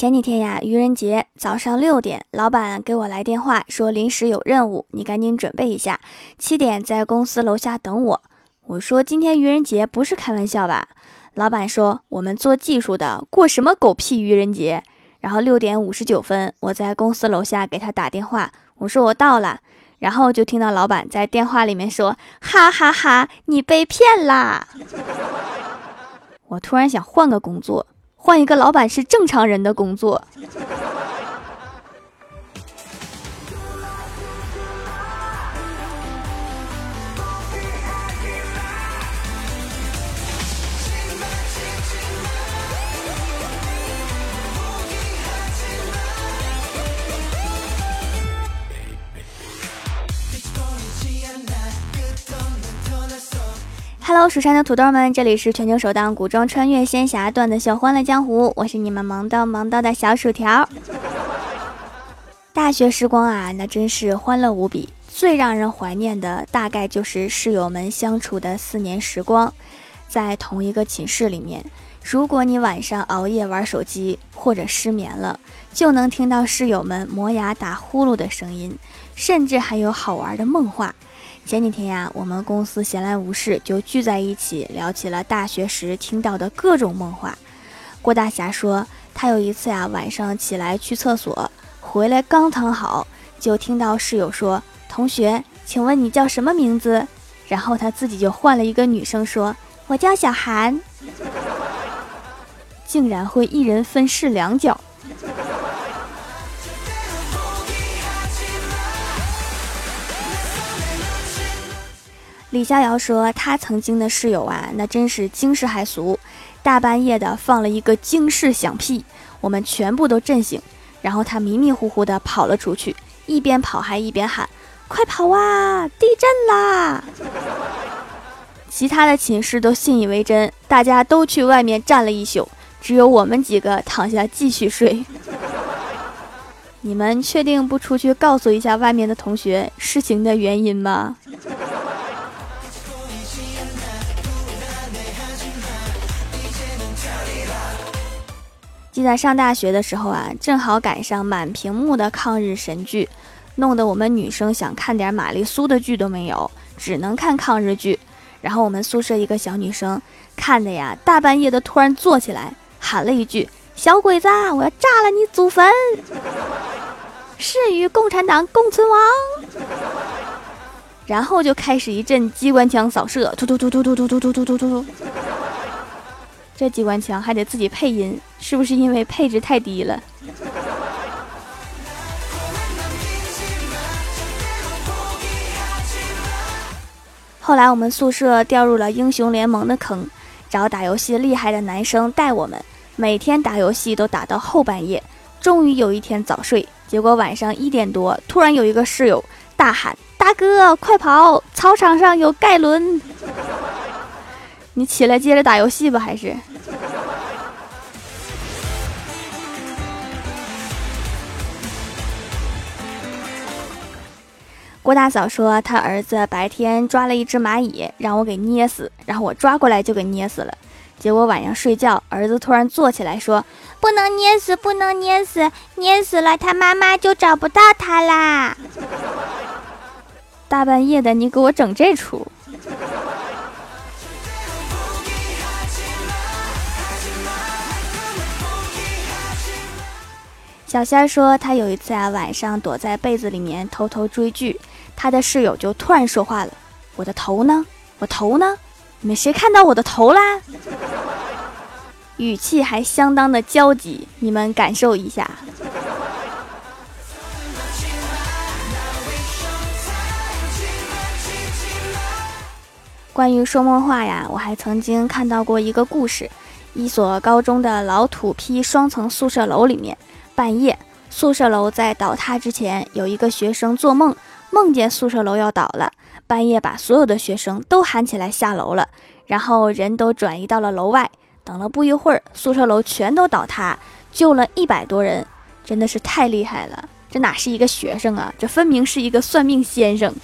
前几天呀，愚人节早上六点，老板给我来电话说临时有任务，你赶紧准备一下，七点在公司楼下等我。我说今天愚人节不是开玩笑吧？老板说我们做技术的过什么狗屁愚人节？然后六点五十九分，我在公司楼下给他打电话，我说我到了，然后就听到老板在电话里面说哈哈哈，你被骗啦！我突然想换个工作。换一个老板是正常人的工作。Hello，蜀山的土豆们，这里是全球首档古装穿越仙侠段子秀《欢乐江湖》，我是你们萌到萌到的小薯条。大学时光啊，那真是欢乐无比，最让人怀念的大概就是室友们相处的四年时光。在同一个寝室里面，如果你晚上熬夜玩手机或者失眠了，就能听到室友们磨牙打呼噜的声音，甚至还有好玩的梦话。前几天呀，我们公司闲来无事，就聚在一起聊起了大学时听到的各种梦话。郭大侠说，他有一次呀，晚上起来去厕所，回来刚躺好，就听到室友说：“同学，请问你叫什么名字？”然后他自己就换了一个女生说：“我叫小韩。”竟然会一人分饰两角。李逍遥说：“他曾经的室友啊，那真是惊世骇俗，大半夜的放了一个惊世响屁，我们全部都震醒。然后他迷迷糊糊的跑了出去，一边跑还一边喊：‘快跑啊，地震啦！’其他的寝室都信以为真，大家都去外面站了一宿，只有我们几个躺下继续睡。你们确定不出去告诉一下外面的同学事情的原因吗？”记得上大学的时候啊，正好赶上满屏幕的抗日神剧，弄得我们女生想看点玛丽苏的剧都没有，只能看抗日剧。然后我们宿舍一个小女生看的呀，大半夜的突然坐起来喊了一句：“小鬼子，我要炸了你祖坟，誓与共产党共存亡。”然后就开始一阵机关枪扫射，突突突突突突突突突突突。这机关枪还得自己配音，是不是因为配置太低了？后来我们宿舍掉入了英雄联盟的坑，找打游戏厉害的男生带我们，每天打游戏都打到后半夜。终于有一天早睡，结果晚上一点多，突然有一个室友大喊：“大哥，快跑！操场上有盖伦！”你起来接着打游戏吧，还是？郭大嫂说，她儿子白天抓了一只蚂蚁，让我给捏死，然后我抓过来就给捏死了。结果晚上睡觉，儿子突然坐起来说：“不能捏死，不能捏死，捏死了他妈妈就找不到他啦！”大半夜的，你给我整这出！小仙儿说，他有一次啊，晚上躲在被子里面偷偷追剧，他的室友就突然说话了：“我的头呢？我头呢？你们谁看到我的头啦？”语气还相当的焦急，你们感受一下。关于说梦话呀，我还曾经看到过一个故事：一所高中的老土坯双层宿舍楼里面。半夜，宿舍楼在倒塌之前，有一个学生做梦，梦见宿舍楼要倒了。半夜把所有的学生都喊起来下楼了，然后人都转移到了楼外。等了不一会儿，宿舍楼全都倒塌，救了一百多人，真的是太厉害了！这哪是一个学生啊，这分明是一个算命先生。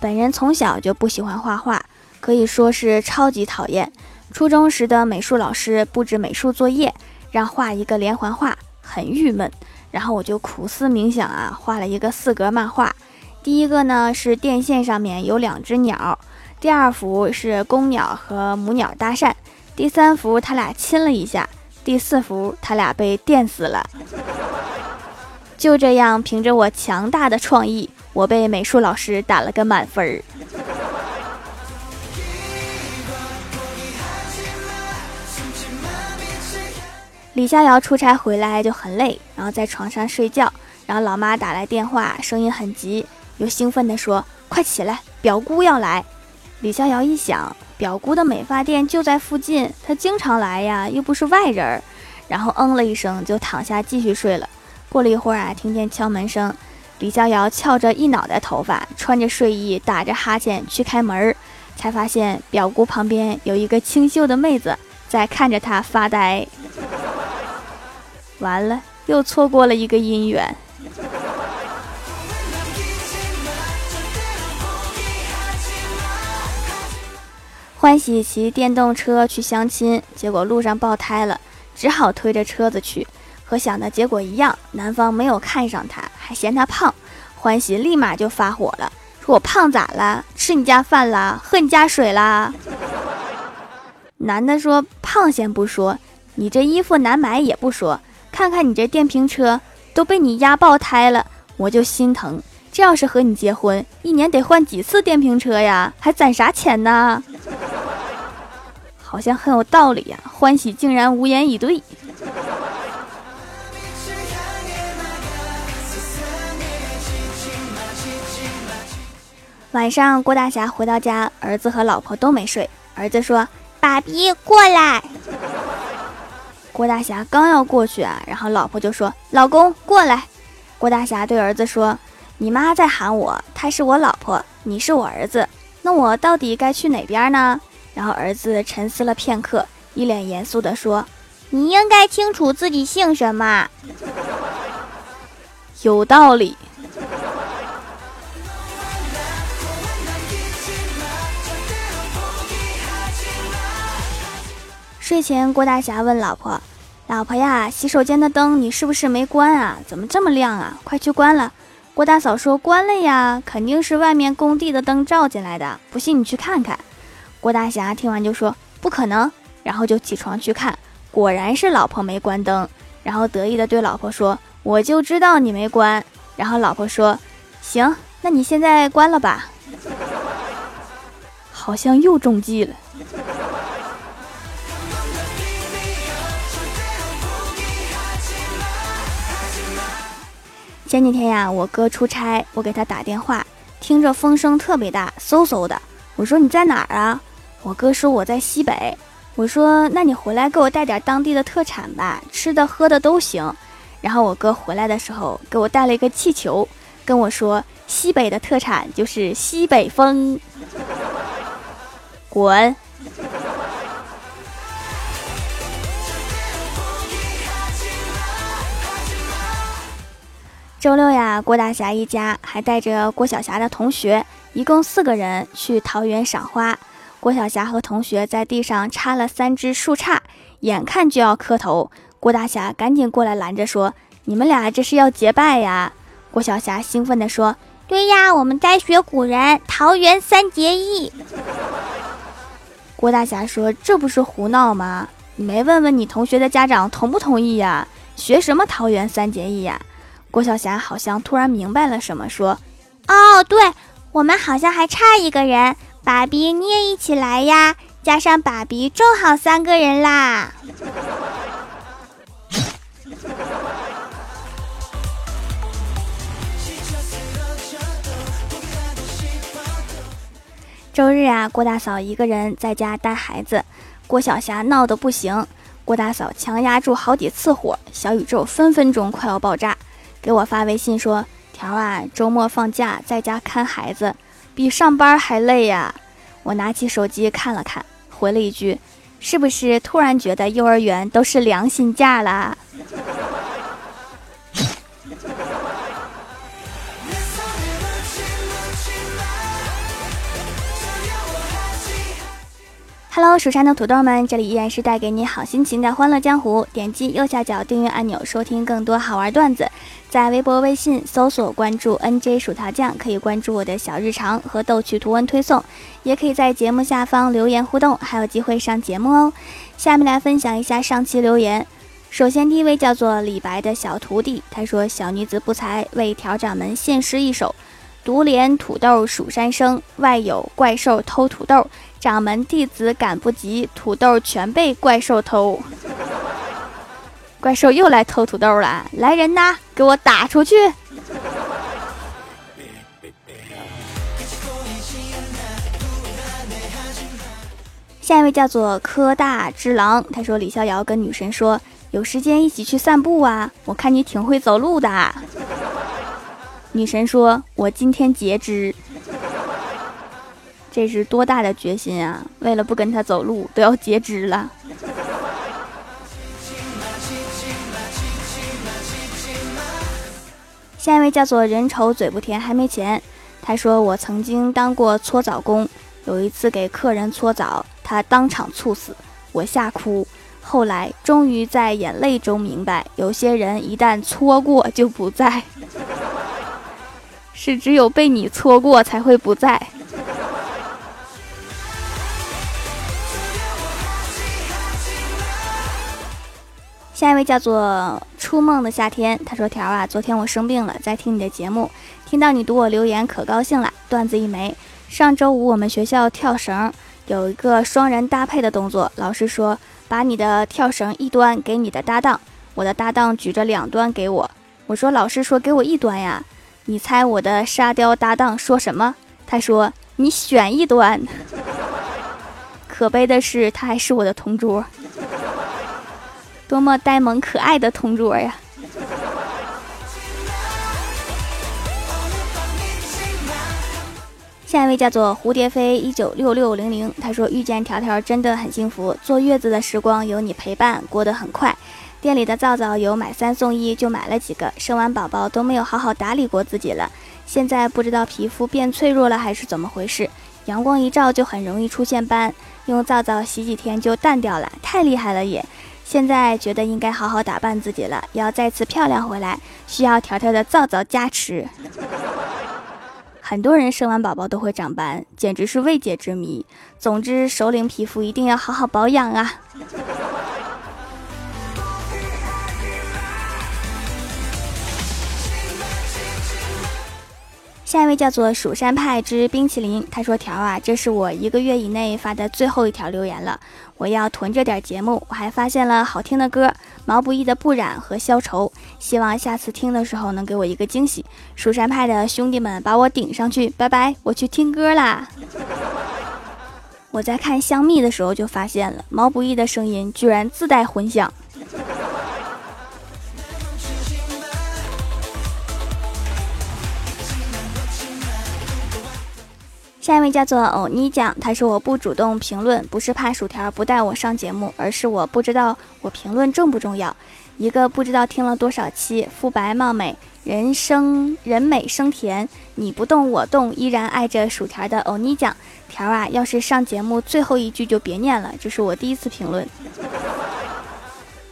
本人从小就不喜欢画画。可以说是超级讨厌。初中时的美术老师布置美术作业，让画一个连环画，很郁闷。然后我就苦思冥想啊，画了一个四格漫画。第一个呢是电线上面有两只鸟，第二幅是公鸟和母鸟搭讪，第三幅他俩亲了一下，第四幅他俩被电死了。就这样，凭着我强大的创意，我被美术老师打了个满分儿。李逍遥出差回来就很累，然后在床上睡觉。然后老妈打来电话，声音很急，又兴奋地说：“快起来，表姑要来。”李逍遥一想，表姑的美发店就在附近，她经常来呀，又不是外人儿。然后嗯了一声，就躺下继续睡了。过了一会儿啊，听见敲门声，李逍遥翘着一脑袋头发，穿着睡衣，打着哈欠去开门儿，才发现表姑旁边有一个清秀的妹子在看着他发呆。完了，又错过了一个姻缘。欢喜骑电动车去相亲，结果路上爆胎了，只好推着车子去。和想的结果一样，男方没有看上他，还嫌他胖。欢喜立马就发火了，说我胖咋了？吃你家饭啦？喝你家水啦？男的说胖先不说，你这衣服难买也不说。看看你这电瓶车都被你压爆胎了，我就心疼。这要是和你结婚，一年得换几次电瓶车呀？还攒啥钱呢？好像很有道理呀。欢喜竟然无言以对。晚上，郭大侠回到家，儿子和老婆都没睡。儿子说：“爸比，过来。”郭大侠刚要过去啊，然后老婆就说：“老公过来。”郭大侠对儿子说：“你妈在喊我，她是我老婆，你是我儿子，那我到底该去哪边呢？”然后儿子沉思了片刻，一脸严肃地说：“你应该清楚自己姓什么。”有道理。睡前，郭大侠问老婆：“老婆呀，洗手间的灯你是不是没关啊？怎么这么亮啊？快去关了。”郭大嫂说：“关了呀，肯定是外面工地的灯照进来的，不信你去看看。”郭大侠听完就说：“不可能。”然后就起床去看，果然是老婆没关灯，然后得意的对老婆说：“我就知道你没关。”然后老婆说：“行，那你现在关了吧。”好像又中计了。前几天呀，我哥出差，我给他打电话，听着风声特别大，嗖嗖的。我说你在哪儿啊？我哥说我在西北。我说那你回来给我带点当地的特产吧，吃的喝的都行。然后我哥回来的时候给我带了一个气球，跟我说西北的特产就是西北风。滚。周六呀，郭大侠一家还带着郭晓霞的同学，一共四个人去桃园赏花。郭晓霞和同学在地上插了三枝树杈，眼看就要磕头，郭大侠赶紧过来拦着说：“你们俩这是要结拜呀？”郭晓霞兴奋地说：“对呀，我们在学古人，桃园三结义。”郭大侠说：“这不是胡闹吗？你没问问你同学的家长同不同意呀？学什么桃园三结义呀？”郭晓霞好像突然明白了什么，说：“哦，对，我们好像还差一个人，爸比你也一起来呀，加上爸比正好三个人啦。”周日啊，郭大嫂一个人在家带孩子，郭晓霞闹得不行，郭大嫂强压住好几次火，小宇宙分分钟快要爆炸。给我发微信说：“条啊，周末放假在家看孩子，比上班还累呀。”我拿起手机看了看，回了一句：“是不是突然觉得幼儿园都是良心价啦？” Hello，蜀山的土豆们，这里依然是带给你好心情的欢乐江湖。点击右下角订阅按钮，收听更多好玩段子。在微博、微信搜索关注 NJ 薯条酱，可以关注我的小日常和逗趣图文推送，也可以在节目下方留言互动，还有机会上节目哦。下面来分享一下上期留言。首先，第一位叫做李白的小徒弟，他说：“小女子不才，为调掌门献诗一首。独怜土豆蜀山生，外有怪兽偷土豆。”掌门弟子赶不及，土豆全被怪兽偷。怪兽又来偷土豆了，来人呐，给我打出去！下一位叫做科大之狼，他说李逍遥跟女神说有时间一起去散步啊，我看你挺会走路的。女神说，我今天截肢。这是多大的决心啊！为了不跟他走路，都要截肢了。下一位叫做人丑嘴不甜，还没钱。他说：“我曾经当过搓澡工，有一次给客人搓澡，他当场猝死，我吓哭。后来终于在眼泪中明白，有些人一旦搓过就不在，是只有被你搓过才会不在。”下一位叫做初梦的夏天，他说：“条啊，昨天我生病了，在听你的节目，听到你读我留言，可高兴了。段子一枚。上周五我们学校跳绳，有一个双人搭配的动作，老师说把你的跳绳一端给你的搭档，我的搭档举着两端给我。我说老师说给我一端呀，你猜我的沙雕搭档说什么？他说你选一端。可悲的是，他还是我的同桌。”多么呆萌可爱的同桌呀！下一位叫做蝴蝶飞一九六六零零，他说遇见条条真的很幸福，坐月子的时光有你陪伴，过得很快。店里的皂皂有买三送一，就买了几个。生完宝宝都没有好好打理过自己了，现在不知道皮肤变脆弱了还是怎么回事，阳光一照就很容易出现斑，用皂皂洗几天就淡掉了，太厉害了也。现在觉得应该好好打扮自己了，要再次漂亮回来，需要条条的皂皂加持。很多人生完宝宝都会长斑，简直是未解之谜。总之，首领皮肤一定要好好保养啊。下一位叫做蜀山派之冰淇淋，他说：“条啊，这是我一个月以内发的最后一条留言了，我要囤着点节目。我还发现了好听的歌，毛不易的《不染》和《消愁》，希望下次听的时候能给我一个惊喜。蜀山派的兄弟们，把我顶上去，拜拜，我去听歌啦。我在看香蜜的时候就发现了，毛不易的声音居然自带混响。”下一位叫做欧尼酱，他说我不主动评论，不是怕薯条不带我上节目，而是我不知道我评论重不重要。一个不知道听了多少期肤白貌美，人生人美声甜，你不动我动，依然爱着薯条的欧尼酱条啊！要是上节目最后一句就别念了，这是我第一次评论。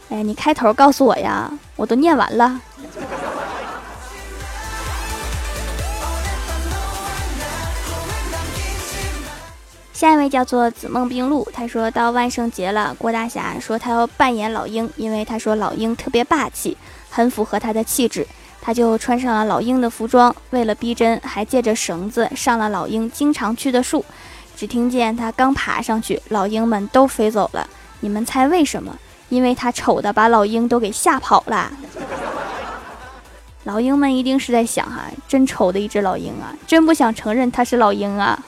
哎，你开头告诉我呀，我都念完了。下一位叫做紫梦冰露，他说到万圣节了，郭大侠说他要扮演老鹰，因为他说老鹰特别霸气，很符合他的气质，他就穿上了老鹰的服装，为了逼真，还借着绳子上了老鹰经常去的树。只听见他刚爬上去，老鹰们都飞走了。你们猜为什么？因为他丑的把老鹰都给吓跑了。老鹰们一定是在想哈，真丑的一只老鹰啊，真不想承认他是老鹰啊。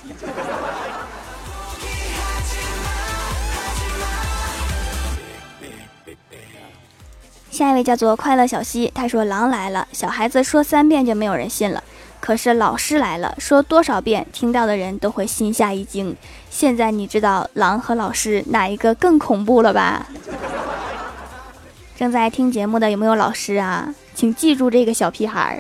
下一位叫做快乐小溪，他说狼来了，小孩子说三遍就没有人信了，可是老师来了，说多少遍听到的人都会心下一惊。现在你知道狼和老师哪一个更恐怖了吧？正在听节目的有没有老师啊？请记住这个小屁孩儿。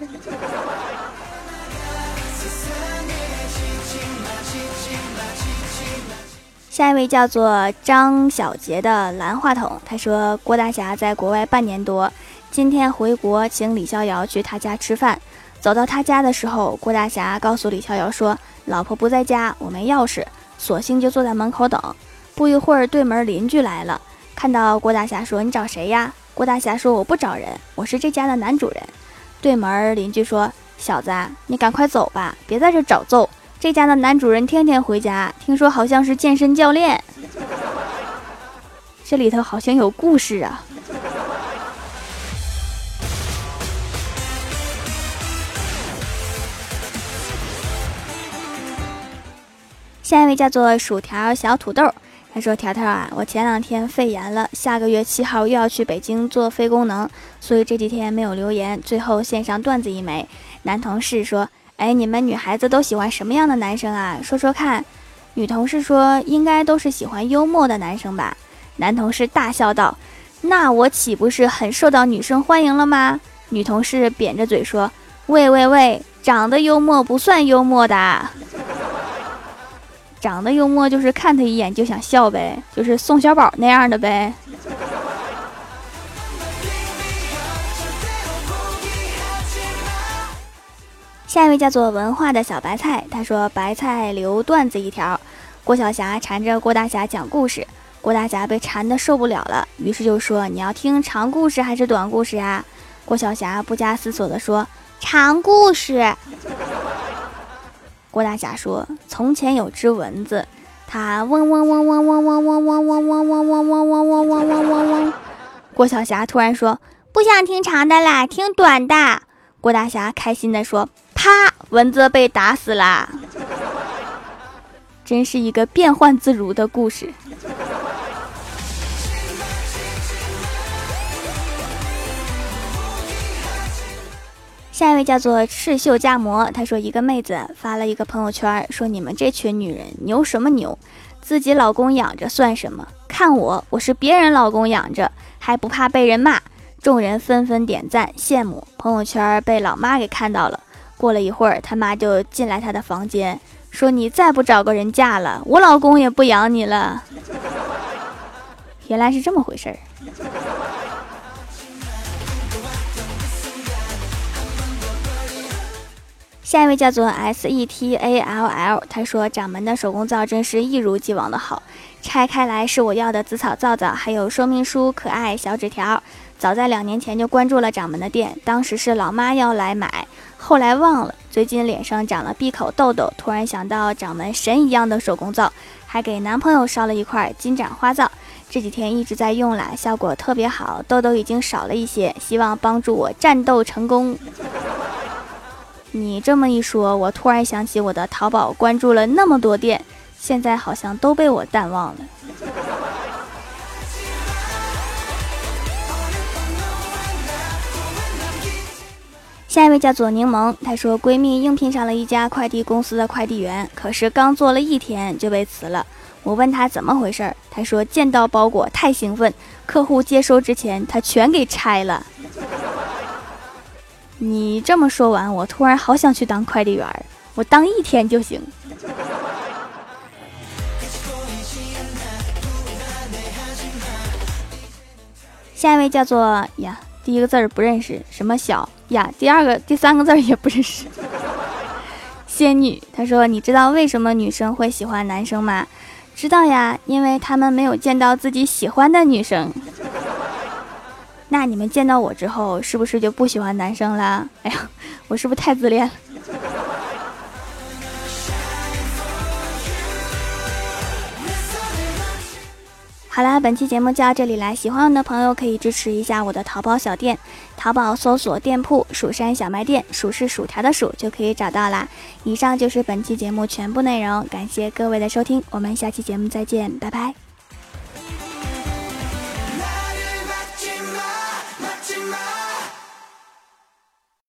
下一位叫做张小杰的蓝话筒，他说郭大侠在国外半年多，今天回国，请李逍遥去他家吃饭。走到他家的时候，郭大侠告诉李逍遥说：“老婆不在家，我没钥匙，索性就坐在门口等。”不一会儿，对门邻居来了，看到郭大侠说：“你找谁呀？”郭大侠说：“我不找人，我是这家的男主人。”对门邻居说：“小子，你赶快走吧，别在这找揍。这家的男主人天天回家，听说好像是健身教练。这里头好像有故事啊。”下一位叫做薯条小土豆，他说：“条条啊，我前两天肺炎了，下个月七号又要去北京做肺功能，所以这几天没有留言。最后献上段子一枚。男同事说：哎，你们女孩子都喜欢什么样的男生啊？说说看。女同事说：应该都是喜欢幽默的男生吧。男同事大笑道：那我岂不是很受到女生欢迎了吗？女同事扁着嘴说：喂喂喂，长得幽默不算幽默的。”长得幽默就是看他一眼就想笑呗，就是宋小宝那样的呗。下一位叫做文化的小白菜，他说：“白菜留段子一条，郭晓霞缠着郭大侠讲故事，郭大侠被缠的受不了了，于是就说：你要听长故事还是短故事呀？郭晓霞不加思索的说：长故事。”郭大侠说：“从前有只蚊子，它嗡嗡嗡嗡嗡嗡嗡嗡嗡嗡嗡嗡嗡嗡嗡嗡嗡嗡嗡。”郭晓霞突然说：“不想听长的啦，听短的。”郭大侠开心的说：“啪！蚊子被打死啦！”真是一个变幻自如的故事。下一位叫做赤秀佳魔，他说一个妹子发了一个朋友圈，说你们这群女人牛什么牛，自己老公养着算什么？看我，我是别人老公养着，还不怕被人骂？众人纷纷点赞羡慕。朋友圈被老妈给看到了，过了一会儿，他妈就进来他的房间，说你再不找个人嫁了，我老公也不养你了。原来是这么回事儿。下一位叫做 S E T A L L，他说掌门的手工皂真是一如既往的好，拆开来是我要的紫草皂皂，还有说明书、可爱小纸条。早在两年前就关注了掌门的店，当时是老妈要来买，后来忘了。最近脸上长了闭口痘痘，突然想到掌门神一样的手工皂，还给男朋友烧了一块金盏花皂，这几天一直在用啦，效果特别好，痘痘已经少了一些，希望帮助我战斗成功。你这么一说，我突然想起我的淘宝关注了那么多店，现在好像都被我淡忘了。下一位叫做柠檬，她说闺蜜应聘上了一家快递公司的快递员，可是刚做了一天就被辞了。我问她怎么回事，她说见到包裹太兴奋，客户接收之前她全给拆了。你这么说完，我突然好想去当快递员，我当一天就行。下一位叫做呀，第一个字不认识，什么小呀？第二个、第三个字也不认识。仙女，她说：“你知道为什么女生会喜欢男生吗？”知道呀，因为他们没有见到自己喜欢的女生。那你们见到我之后，是不是就不喜欢男生了？哎呀，我是不是太自恋了？好啦，本期节目就到这里啦。喜欢我的朋友可以支持一下我的淘宝小店，淘宝搜索店铺“蜀山小卖店”，数是薯条的数就可以找到啦。以上就是本期节目全部内容，感谢各位的收听，我们下期节目再见，拜拜。